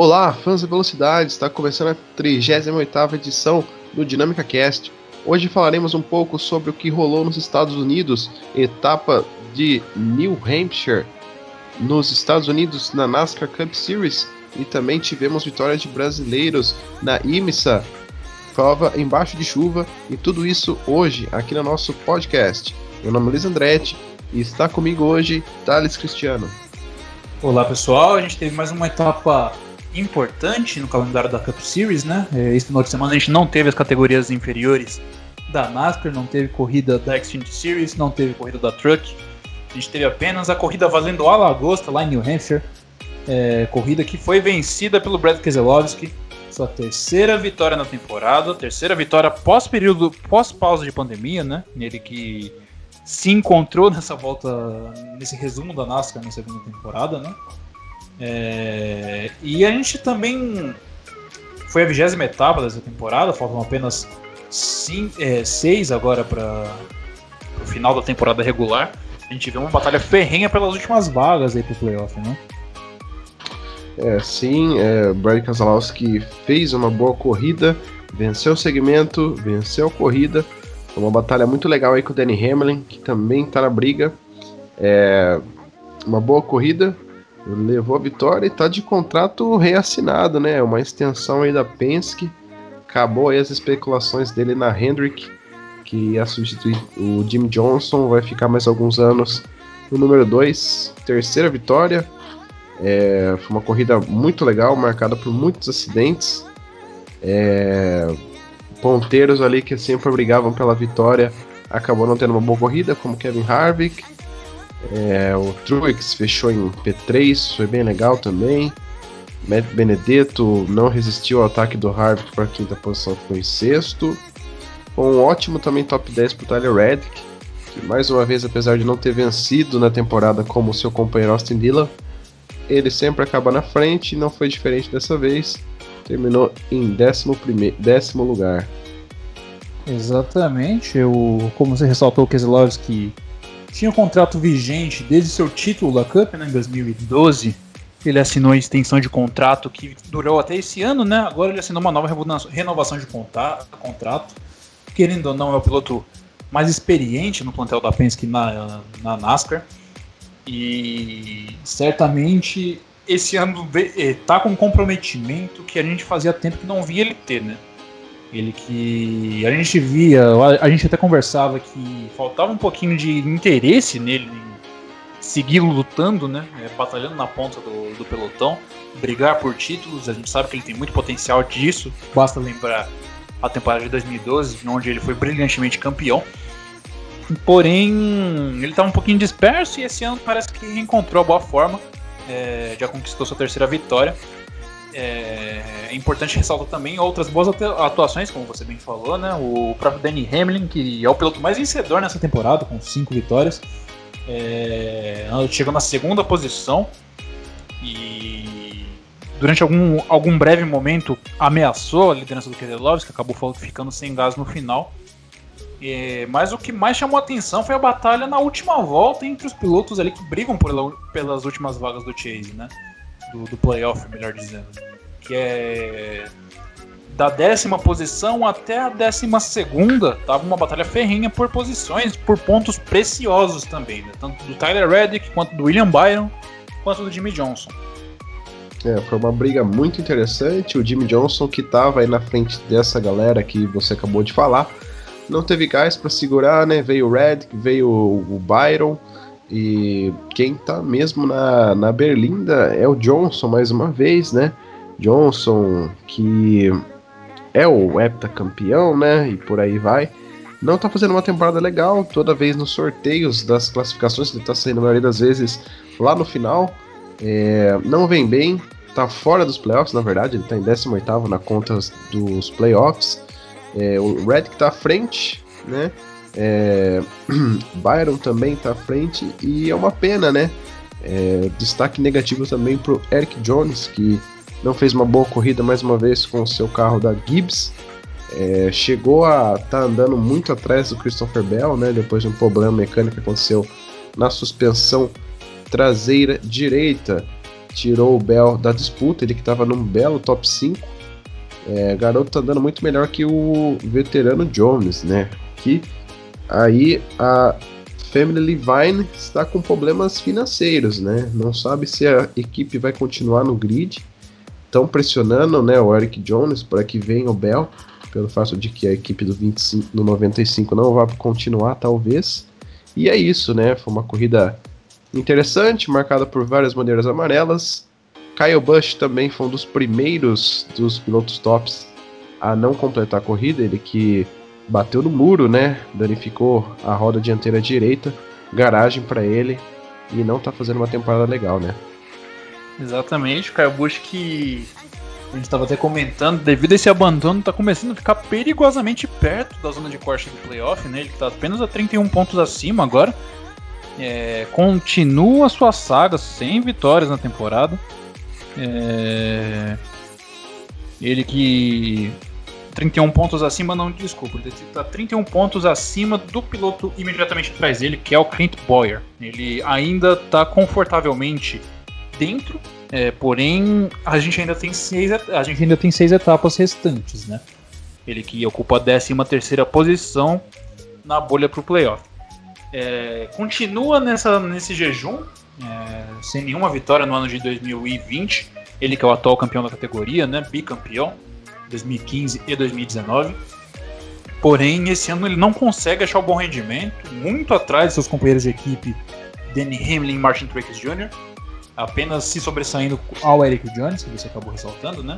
Olá, fãs da velocidade! Está começando a 38ª edição do Dinâmica Cast. Hoje falaremos um pouco sobre o que rolou nos Estados Unidos, etapa de New Hampshire, nos Estados Unidos na NASCAR Cup Series e também tivemos vitórias de brasileiros na IMSA, prova embaixo de chuva e tudo isso hoje aqui no nosso podcast. Meu nome é Luiz Andretti e está comigo hoje Thales Cristiano. Olá pessoal, a gente teve mais uma etapa importante no calendário da Cup Series, né? É, esse final de semana a gente não teve as categorias inferiores da NASCAR, não teve corrida da Xfinity Series, não teve corrida da Truck. A gente teve apenas a corrida valendo a lagosta lá em New Hampshire. É, corrida que foi vencida pelo Brad Keselowski. Sua terceira vitória na temporada, terceira vitória pós período, pós pausa de pandemia, né? Ele que se encontrou nessa volta, nesse resumo da NASCAR na segunda temporada, né? É, e a gente também foi a vigésima etapa dessa temporada, faltam apenas cinco, é, seis agora para o final da temporada regular. A gente vê uma batalha ferrenha pelas últimas vagas aí pro playoff, né? É, sim, é, Brad Keselowski fez uma boa corrida, venceu o segmento, venceu a corrida, uma batalha muito legal aí com o Danny Hamlin, que também está na briga. É uma boa corrida, levou a vitória e está de contrato reassinado, né? Uma extensão aí da Penske. Acabou aí as especulações dele na Hendrick, que ia substituir o Jim Johnson, vai ficar mais alguns anos no número 2. Terceira vitória. É, foi uma corrida muito legal, marcada por muitos acidentes. É, ponteiros ali que sempre brigavam pela vitória acabou não tendo uma boa corrida, como Kevin Harvick. É, o Truex fechou em P3, foi bem legal também. Matt Benedetto não resistiu ao ataque do Harvick para a quinta posição, foi em sexto. Um ótimo também top 10 para o Tyler Reddick, que mais uma vez, apesar de não ter vencido na temporada como seu companheiro Austin Dillon, ele sempre acaba na frente e não foi diferente dessa vez terminou em décimo, décimo lugar. Exatamente, eu, como você ressaltou, o Keselowski tinha um contrato vigente desde seu título da Cup né, em 2012. Ele assinou a extensão de contrato que durou até esse ano, né? Agora ele assinou uma nova renovação de contrato. Querendo ou não, é o piloto mais experiente no plantel da Penske na, na NASCAR. E certamente esse ano eh, tá com um comprometimento que a gente fazia tempo que não via ele ter, né? Ele que a gente via, a gente até conversava que faltava um pouquinho de interesse nele em seguir lutando, né? É, batalhando na ponta do, do pelotão, brigar por títulos. A gente sabe que ele tem muito potencial disso. Basta lembrar a temporada de 2012, onde ele foi brilhantemente campeão. Porém, ele estava um pouquinho disperso e esse ano parece que reencontrou a boa forma é, já conquistou sua terceira vitória. É, é, importante ressaltar também outras boas atuações, como você bem falou, né? O próprio Danny Hamlin, que é o piloto mais vencedor nessa temporada, com cinco vitórias. É, chegou na segunda posição e durante algum, algum breve momento ameaçou a liderança do Keselowski, que acabou ficando sem gás no final. É, mas o que mais chamou atenção foi a batalha na última volta entre os pilotos ali que brigam pelas últimas vagas do Chase, né? Do, do playoff, melhor dizendo. Que é da décima posição até a décima segunda, tava uma batalha ferrenha por posições, por pontos preciosos também, né? tanto do Tyler Reddick, quanto do William Byron, quanto do Jimmy Johnson. É, foi uma briga muito interessante. O Jimmy Johnson, que estava aí na frente dessa galera que você acabou de falar, não teve gás para segurar, né? Veio o Red, veio o Byron. E quem tá mesmo na, na Berlinda é o Johnson mais uma vez, né? Johnson, que é o heptacampeão, né? E por aí vai. Não tá fazendo uma temporada legal, toda vez nos sorteios das classificações, ele tá saindo a maioria das vezes lá no final. É, não vem bem, tá fora dos playoffs, na verdade, ele tá em 18 na conta dos playoffs. É, o Red que tá à frente, né? É, Byron também tá à frente e é uma pena, né? É, destaque negativo também pro Eric Jones, que não fez uma boa corrida mais uma vez com o seu carro da Gibbs. É, chegou a estar tá andando muito atrás do Christopher Bell, né? Depois de um problema mecânico que aconteceu na suspensão traseira direita. tirou o Bell da disputa, ele que estava num belo top 5. É, garoto tá andando muito melhor que o veterano Jones, né? Que aí a Family Levine está com problemas financeiros, né? Não sabe se a equipe vai continuar no grid. Estão pressionando né, o Eric Jones para que venha o Bell, pelo fato de que a equipe do 25, no 95 não vai continuar, talvez. E é isso, né? Foi uma corrida interessante, marcada por várias bandeiras amarelas. Kyle Busch também foi um dos primeiros dos pilotos tops a não completar a corrida, ele que bateu no muro, né? Danificou a roda dianteira direita, garagem para ele e não tá fazendo uma temporada legal, né? Exatamente, Kyle Busch que a gente estava até comentando, devido a esse abandono, está começando a ficar perigosamente perto da zona de corte do playoff, né? Ele está apenas a 31 pontos acima agora. É, continua sua saga sem vitórias na temporada. É, ele que 31 pontos acima, não, desculpa, ele está 31 pontos acima do piloto imediatamente atrás dele, que é o Clint Boyer. Ele ainda está confortavelmente dentro, é, porém a gente ainda tem seis, a gente ainda tem seis etapas restantes, né? Ele que ocupa a 13 terceira posição na bolha para o playoff. É, continua nessa, nesse jejum, é, sem nenhuma vitória no ano de 2020. Ele que é o atual campeão da categoria, né? Bicampeão 2015 e 2019. Porém, esse ano ele não consegue achar o bom rendimento, muito atrás de seus companheiros de equipe, Danny Hamlin e Martin Truex Jr., apenas se sobressaindo ao Eric Jones, que você acabou ressaltando, né?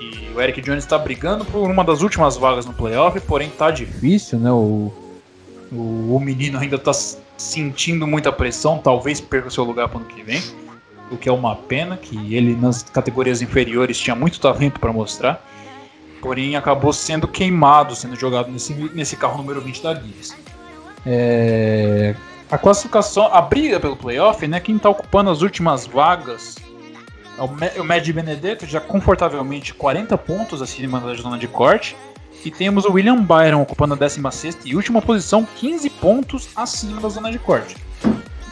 E o Eric Jones está brigando por uma das últimas vagas no playoff, porém tá difícil, né? O, o, o menino ainda está sentindo muita pressão, talvez perca o seu lugar para ano que vem, o que é uma pena, que ele nas categorias inferiores tinha muito talento para mostrar porém acabou sendo queimado, sendo jogado nesse, nesse carro número 20 da Guinness. É, a classificação, a briga pelo playoff, né? Quem está ocupando as últimas vagas é o, o Mad Benedetto, já confortavelmente 40 pontos acima da zona de corte. E temos o William Byron ocupando a 16 e última posição, 15 pontos acima da zona de corte.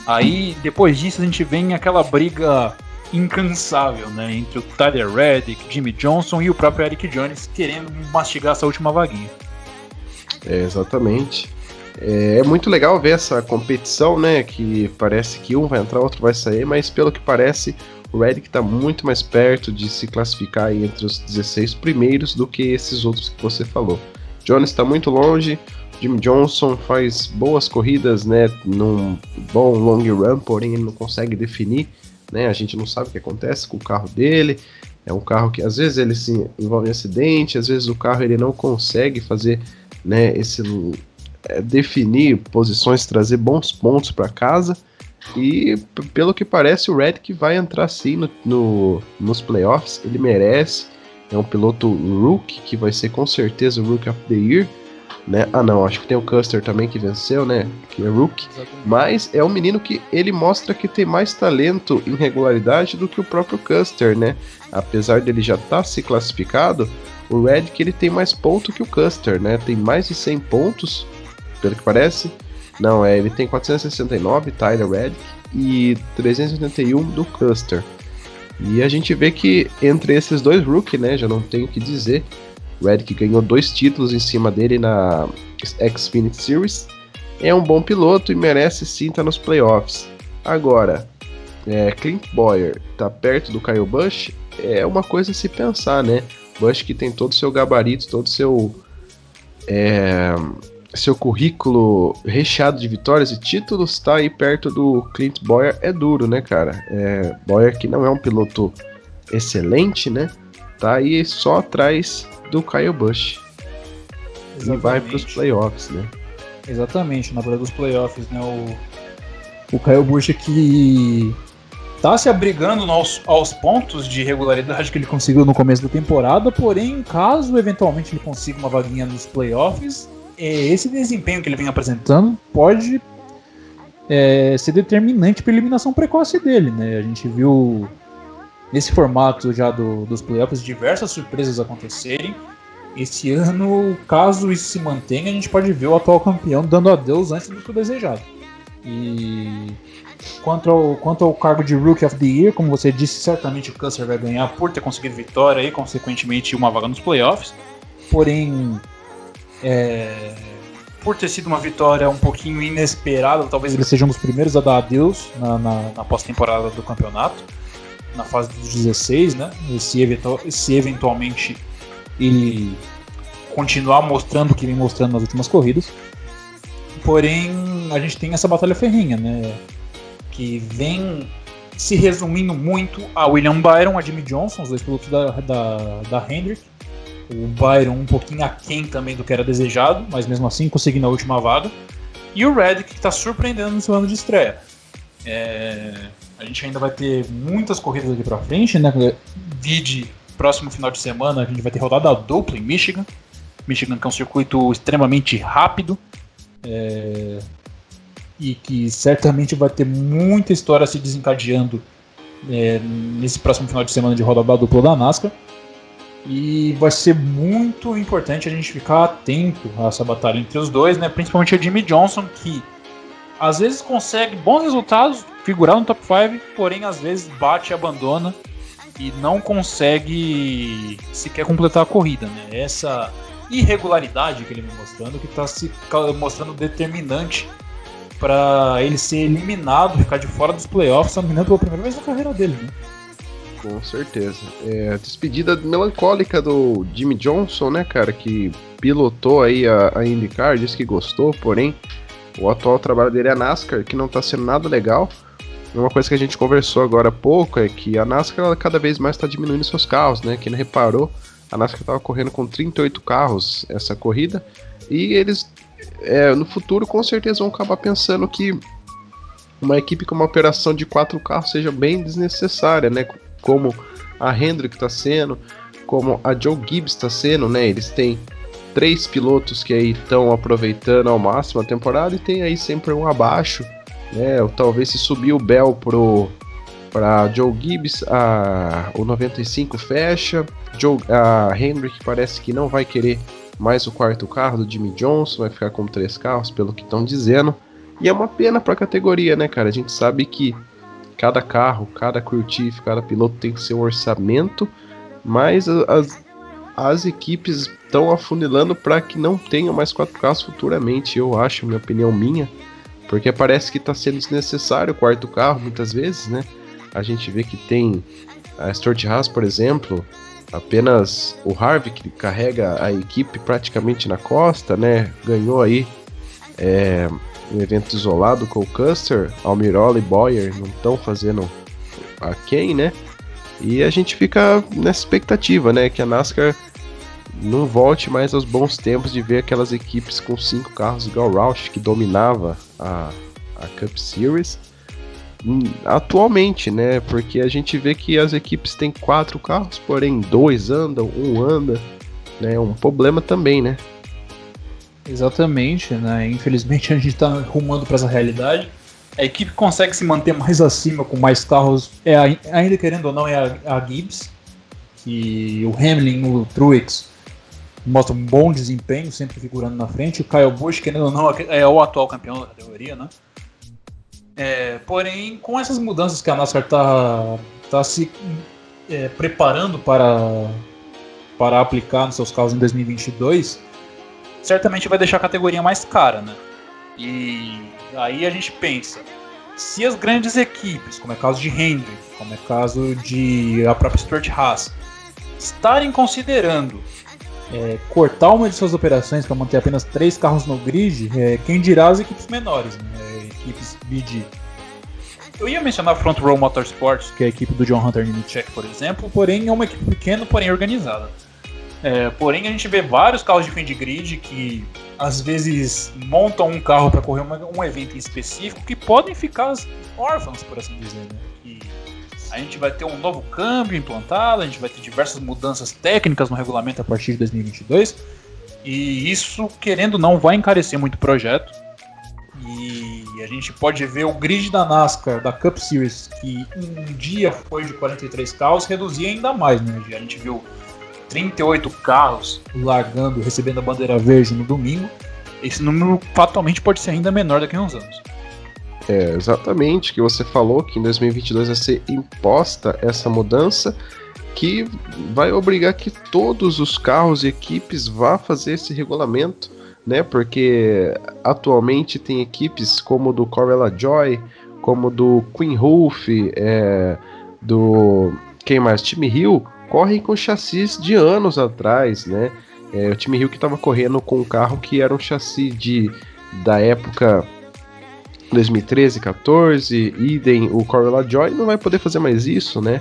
Aí, depois disso, a gente vem aquela briga incansável, né? Entre o Tyler Reddick, Jimmy Johnson e o próprio Eric Jones querendo mastigar essa última vaguinha. É, exatamente. É, é, muito legal ver essa competição, né? Que parece que um vai entrar, outro vai sair, mas pelo que parece, o Reddick está muito mais perto de se classificar entre os 16 primeiros do que esses outros que você falou. Jones está muito longe, Jimmy Johnson faz boas corridas, né? Num bom long run, porém ele não consegue definir né? A gente não sabe o que acontece com o carro dele. É um carro que às vezes ele se envolve em acidente, às vezes o carro ele não consegue fazer, né, esse é, definir posições, trazer bons pontos para casa. E pelo que parece, o Red que vai entrar sim no, no, nos playoffs, ele merece. É um piloto rookie que vai ser com certeza o Rookie of the Year né? Ah, não, acho que tem o Custer também que venceu, né? Que é Rook. Mas é um menino que ele mostra que tem mais talento em regularidade do que o próprio Custer, né? Apesar dele já estar tá se classificado, o Red que ele tem mais ponto que o Custer, né? Tem mais de 100 pontos, pelo que parece. Não, é, ele tem 469, Tyler Red, e 381 do Custer. E a gente vê que entre esses dois rookie, né, já não tenho o que dizer, Reddick ganhou dois títulos em cima dele na Xfinity Series. É um bom piloto e merece sim estar nos playoffs. Agora, é, Clint Boyer tá perto do Kyle Busch é uma coisa a se pensar, né? Busch que tem todo o seu gabarito, todo o seu é, seu currículo recheado de vitórias e títulos, tá aí perto do Clint Boyer é duro, né, cara? É, Boyer que não é um piloto excelente, né? Tá aí só atrás do Kyle Busch. Exatamente. E vai para os playoffs, né? Exatamente, na hora dos playoffs, né? O, o Kyle Busch que tá se abrigando aos, aos pontos de regularidade que ele conseguiu no começo da temporada, porém, caso eventualmente ele consiga uma vaguinha nos playoffs, é, esse desempenho que ele vem apresentando pode é, ser determinante para a eliminação precoce dele, né? A gente viu nesse formato já do, dos playoffs diversas surpresas acontecerem. Esse ano, caso isso se mantenha, a gente pode ver o atual campeão dando adeus antes do que o desejado. E Quanto ao, quanto ao cargo de Rookie of the Year, como você disse, certamente o Custer vai ganhar por ter conseguido vitória e, consequentemente, uma vaga nos playoffs. Porém, é, por ter sido uma vitória um pouquinho inesperada, talvez ele seja um dos primeiros a dar adeus na, na, na pós-temporada do campeonato, na fase dos 16, né? E se, eventual, se eventualmente ele continuar mostrando o que vem mostrando nas últimas corridas. Porém, a gente tem essa batalha ferrinha, né? Que vem se resumindo muito a William Byron, a Jimmy Johnson, os dois pilotos da, da, da Hendrick. O Byron um pouquinho aquém também do que era desejado, mas mesmo assim conseguindo a última vaga. E o Reddick que está surpreendendo no seu ano de estreia. É, a gente ainda vai ter muitas corridas aqui para frente, né? Vide próximo final de semana a gente vai ter rodada dupla em Michigan. Michigan que é um circuito extremamente rápido é, e que certamente vai ter muita história se desencadeando é, nesse próximo final de semana de rodada dupla da NASCAR. E vai ser muito importante a gente ficar atento a essa batalha entre os dois, né? Principalmente a Jimmy Johnson, que às vezes consegue bons resultados, figurar no top 5, porém às vezes bate e abandona e não consegue sequer completar a corrida, né? Essa irregularidade que ele vem mostrando que está se mostrando determinante para ele ser eliminado, ficar de fora dos playoffs, se não me pela primeira vez na carreira dele, né? Com certeza. É, despedida melancólica do Jimmy Johnson, né, cara, que pilotou aí a, a IndyCar, disse que gostou, porém o atual trabalho dele é a NASCAR, que não está sendo nada legal. Uma coisa que a gente conversou agora há pouco é que a NASCAR cada vez mais está diminuindo seus carros, né? Quem não reparou, a NASCAR estava correndo com 38 carros essa corrida e eles é, no futuro com certeza vão acabar pensando que uma equipe com uma operação de quatro carros seja bem desnecessária, né? como a Hendrick está sendo, como a Joe Gibbs está sendo, né? Eles têm três pilotos que aí estão aproveitando ao máximo a temporada e tem aí sempre um abaixo, né? Ou talvez se subir o Bell pro para Joe Gibbs, a, o 95 fecha, Joe, a Hendrick parece que não vai querer mais o quarto carro do Jimmy Johnson, vai ficar com três carros, pelo que estão dizendo. E é uma pena para a categoria, né, cara? A gente sabe que cada carro, cada crew chief, cada piloto tem seu orçamento, mas as, as equipes estão afunilando para que não tenham mais quatro carros futuramente, eu acho, minha opinião minha, porque parece que está sendo desnecessário o quarto carro muitas vezes, né? A gente vê que tem a Stuart Haas, por exemplo, apenas o Harvey que carrega a equipe praticamente na costa, né? Ganhou aí é, um evento isolado com o Custer, Almirola e Boyer não estão fazendo a quem, né? E a gente fica nessa expectativa, né? Que a NASCAR não volte mais aos bons tempos de ver aquelas equipes com cinco carros igual Roush que dominava a, a Cup Series hum, atualmente, né? Porque a gente vê que as equipes têm quatro carros, porém dois andam, um anda, né? Um problema também, né? Exatamente, né? Infelizmente a gente está rumando para essa realidade. A equipe consegue se manter mais acima com mais carros, é, ainda querendo ou não, é a, a Gibbs, que o Hamlin, o Truex mostra um bom desempenho, sempre figurando na frente. O Kyle Busch, querendo ou não, é o atual campeão da categoria, né? É, porém, com essas mudanças que a NASCAR está tá se é, preparando para, para aplicar nos seus carros em 2022, certamente vai deixar a categoria mais cara, né? E aí a gente pensa, se as grandes equipes, como é o caso de Hendrick, como é o caso de a própria Stuart Haas, estarem considerando é, cortar uma de suas operações para manter apenas três carros no grid, é, quem dirá as equipes menores, né? equipes BD. Eu ia mencionar a Front Row Motorsports, que é a equipe do John Hunter Nemechek, por exemplo, porém é uma equipe pequena, porém organizada. É, porém, a gente vê vários carros de fim de grid que às vezes montam um carro para correr uma, um evento em específico que podem ficar órfãos, por assim dizer. Né? A gente vai ter um novo câmbio implantado, a gente vai ter diversas mudanças técnicas no regulamento a partir de 2022. E isso, querendo ou não, vai encarecer muito o projeto. E a gente pode ver o grid da NASCAR, da Cup Series, que um dia foi de 43 carros, reduzir ainda mais. Né? A gente viu 38 carros largando, recebendo a bandeira verde no domingo, esse número fatalmente pode ser ainda menor daqui a uns anos. É, exatamente, que você falou que em 2022 vai ser imposta essa mudança que vai obrigar que todos os carros e equipes vá fazer esse regulamento, né? Porque atualmente tem equipes como do Corella Joy, como do Queen Roof, é, do quem mais? Time Hill correm com chassis de anos atrás, né? É, o time Hill que estava correndo com um carro que era um chassi de da época 2013, 14, idem o Corolla Joy não vai poder fazer mais isso, né?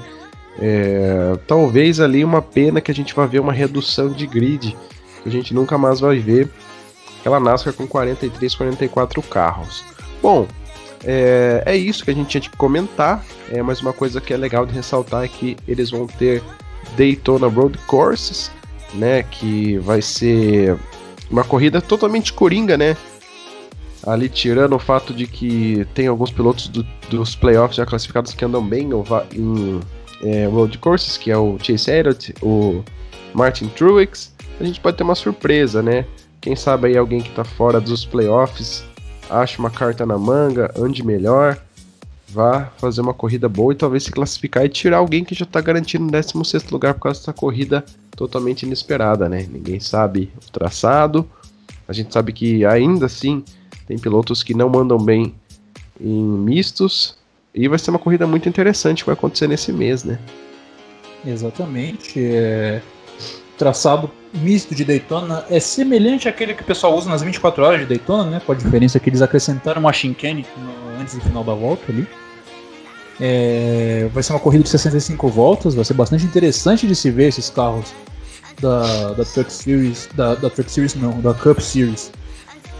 É, talvez ali uma pena que a gente vai ver uma redução de grid, que a gente nunca mais vai ver aquela NASCAR com 43, 44 carros. Bom, é, é isso que a gente tinha que comentar, é, mas uma coisa que é legal de ressaltar é que eles vão ter Daytona Road Courses, né, que vai ser uma corrida totalmente coringa, né, ali tirando o fato de que tem alguns pilotos do, dos playoffs já classificados que andam bem em é, road courses, que é o Chase Elliott, o Martin Truex, a gente pode ter uma surpresa, né? Quem sabe aí alguém que tá fora dos playoffs acha uma carta na manga, ande melhor, vá fazer uma corrida boa e talvez se classificar e tirar alguém que já tá garantindo o 16 lugar por causa dessa corrida totalmente inesperada, né? Ninguém sabe o traçado, a gente sabe que ainda assim tem pilotos que não mandam bem em mistos. E vai ser uma corrida muito interessante que vai acontecer nesse mês, né? Exatamente. É... Traçado misto de Daytona é semelhante àquele que o pessoal usa nas 24 horas de Daytona, né? Com a diferença que eles acrescentaram uma chicane antes do final da volta ali. É... Vai ser uma corrida de 65 voltas, vai ser bastante interessante de se ver esses carros da, da Truck Series, da, da Truck Series não, da Cup Series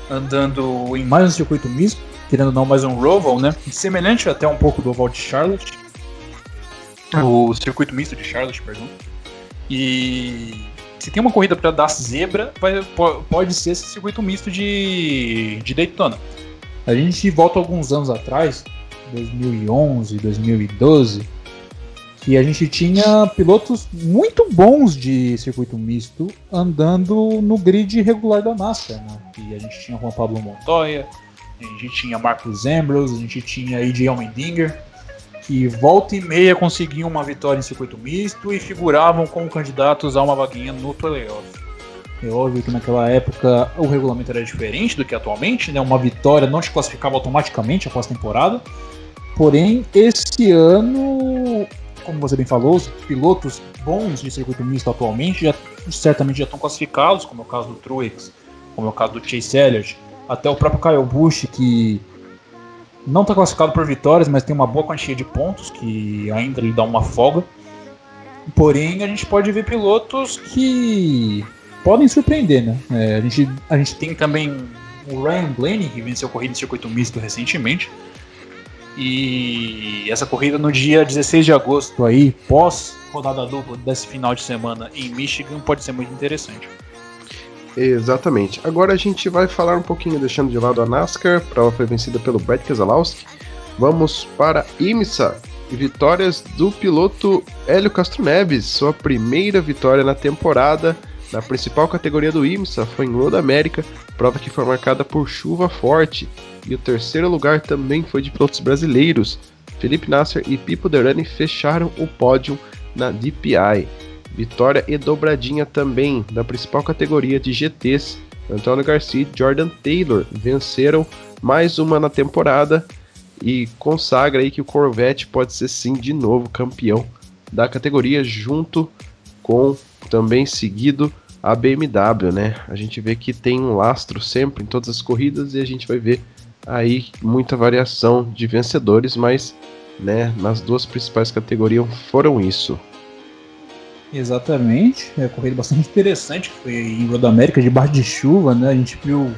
andando em mais um circuito misto, querendo não mais um Roval, né? Semelhante até um pouco do oval de Charlotte. O circuito misto de Charlotte, perdão. E se tem uma corrida para dar zebra, vai, pode ser esse circuito misto de, de Daytona. A gente volta alguns anos atrás, 2011, 2012, que a gente tinha pilotos muito bons de circuito misto andando no grid regular da NASCAR. Né? E a gente tinha Juan Pablo Montoya, a gente tinha Marcos Ambrose, a gente tinha AJ Allmendinger, que volta e meia conseguiam uma vitória em circuito misto e figuravam como candidatos a uma vaguinha no playoff. É óbvio que naquela época o regulamento era diferente do que atualmente, né? Uma vitória não te classificava automaticamente após a temporada. Porém, esse ano como você bem falou, os pilotos bons de circuito misto atualmente já certamente já estão classificados, como é o caso do Truex, como é o caso do Chase Elliott, até o próprio Kyle Busch, que não está classificado por vitórias, mas tem uma boa quantia de pontos, que ainda lhe dá uma folga. Porém, a gente pode ver pilotos que podem surpreender, né? É, a, gente, a gente tem também o Ryan Blaney, que venceu corrida de circuito misto recentemente. E essa corrida no dia 16 de agosto aí, pós rodada dupla desse final de semana em Michigan, pode ser muito interessante. Exatamente. Agora a gente vai falar um pouquinho, deixando de lado a NASCAR, prova foi vencida pelo Brad Keselowski. Vamos para IMSA, vitórias do piloto Hélio Castro Neves, sua primeira vitória na temporada na principal categoria do IMSA foi em Road América, prova que foi marcada por chuva forte. E o terceiro lugar também foi de pilotos brasileiros. Felipe Nasser e Pipo Derani fecharam o pódio na DPI. Vitória e dobradinha também na principal categoria de GTs. Antônio Garcia e Jordan Taylor venceram mais uma na temporada e consagra aí que o Corvette pode ser sim de novo campeão da categoria junto com também seguido a BMW, né? A gente vê que tem um lastro sempre em todas as corridas e a gente vai ver aí muita variação de vencedores, mas né, nas duas principais categorias foram isso. Exatamente, é uma corrida bastante interessante, foi em Roda América debaixo de chuva, né? A gente viu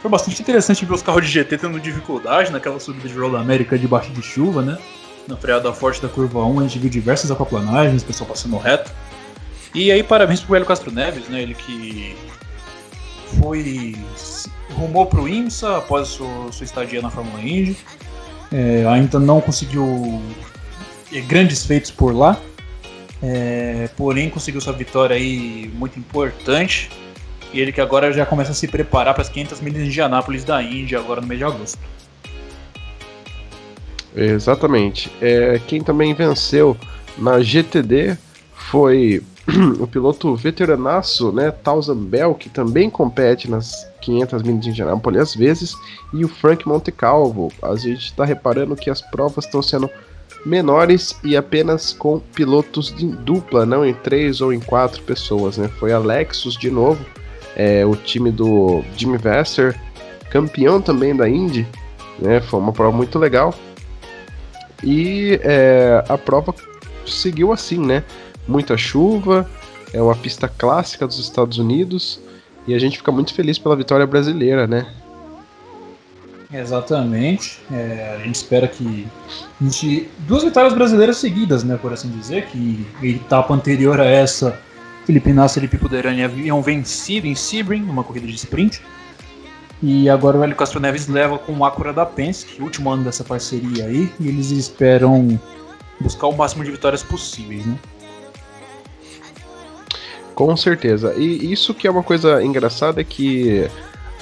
foi bastante interessante ver os carros de GT tendo dificuldade naquela subida de Roda América debaixo de chuva, né? Na freada forte da curva 1, a gente viu diversas aquaplanagens, o pessoal passando reto. E aí, parabéns pro Hélio Castro Neves, né? Ele que foi. rumou pro IMSA após sua, sua estadia na Fórmula Indy. É, ainda não conseguiu é, grandes feitos por lá. É, porém conseguiu sua vitória aí muito importante. E ele que agora já começa a se preparar para as 500 milhas de Anápolis da Índia agora no mês de agosto. Exatamente. É, quem também venceu na GTD foi o piloto veteranaço, né, Towson Bell, que também compete nas 500 milhas de Indianápolis às vezes, e o Frank Montecalvo. A gente está reparando que as provas estão sendo menores e apenas com pilotos de dupla, não em três ou em quatro pessoas, né? Foi a Lexus de novo, é, o time do Jimmy Vasser, campeão também da Indy, né? Foi uma prova muito legal. E é, a prova seguiu assim, né? Muita chuva, é uma pista clássica dos Estados Unidos e a gente fica muito feliz pela vitória brasileira, né? Exatamente. É, a gente espera que a gente, duas vitórias brasileiras seguidas, né, por assim dizer, que etapa anterior a essa, Felipe Nasser e Felipe Puderani haviam vencido em Sebring, numa corrida de sprint. E agora o Hélio Castro Neves leva com o Acura da Penske, último ano dessa parceria aí, e eles esperam buscar o máximo de vitórias possíveis, né? Com certeza. E isso que é uma coisa engraçada é que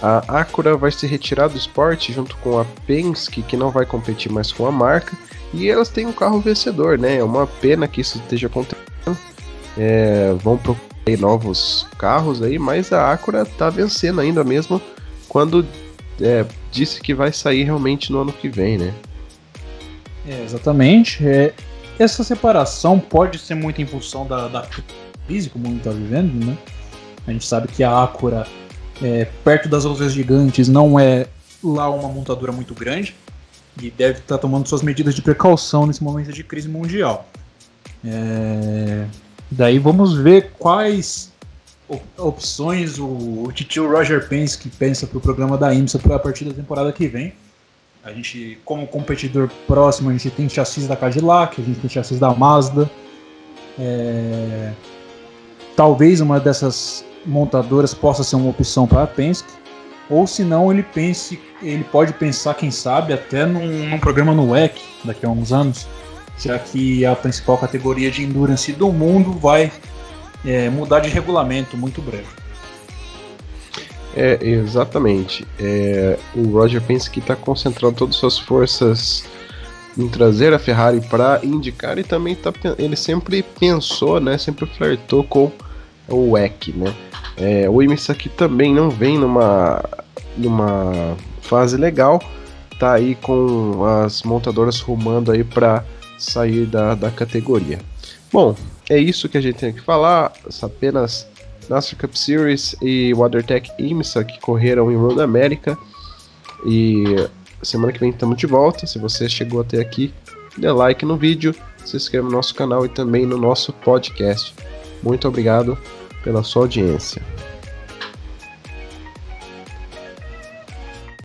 a Acura vai se retirar do esporte junto com a Penske, que não vai competir mais com a marca, e elas têm um carro vencedor, né? É uma pena que isso esteja acontecendo. É, vão procurar novos carros aí, mas a Acura tá vencendo ainda mesmo quando é, disse que vai sair realmente no ano que vem, né? É, exatamente. É, essa separação pode ser muito em função da, da crise como o mundo está vivendo, né? A gente sabe que a Acura é, perto das outras gigantes, não é lá uma montadora muito grande e deve estar tá tomando suas medidas de precaução nesse momento de crise mundial. É, daí vamos ver quais opções o, o titio Roger Penske pensa para o programa da IMSA para a partir da temporada que vem. A gente, como competidor próximo, a gente tem chassis da Cadillac, a gente tem chassis da Mazda. É, talvez uma dessas montadoras possa ser uma opção para a Penske, ou se não ele pense, ele pode pensar, quem sabe, até num, num programa no WEC daqui a uns anos, já que a principal categoria de endurance do mundo vai é, mudar de regulamento muito breve. É, exatamente. É, o Roger Penske está concentrando todas as suas forças em trazer a Ferrari para indicar e também tá, ele sempre pensou, né, sempre flertou com o WEC, né? É, o IMSA aqui também não vem numa, numa fase legal, tá aí com as montadoras rumando aí para sair da, da categoria. Bom, é isso que a gente tem que falar, apenas NASCAR Cup Series e WaterTech IMSA que correram em Road America e semana que vem estamos de volta. Se você chegou até aqui, dê like no vídeo, se inscreva no nosso canal e também no nosso podcast. Muito obrigado pela sua audiência.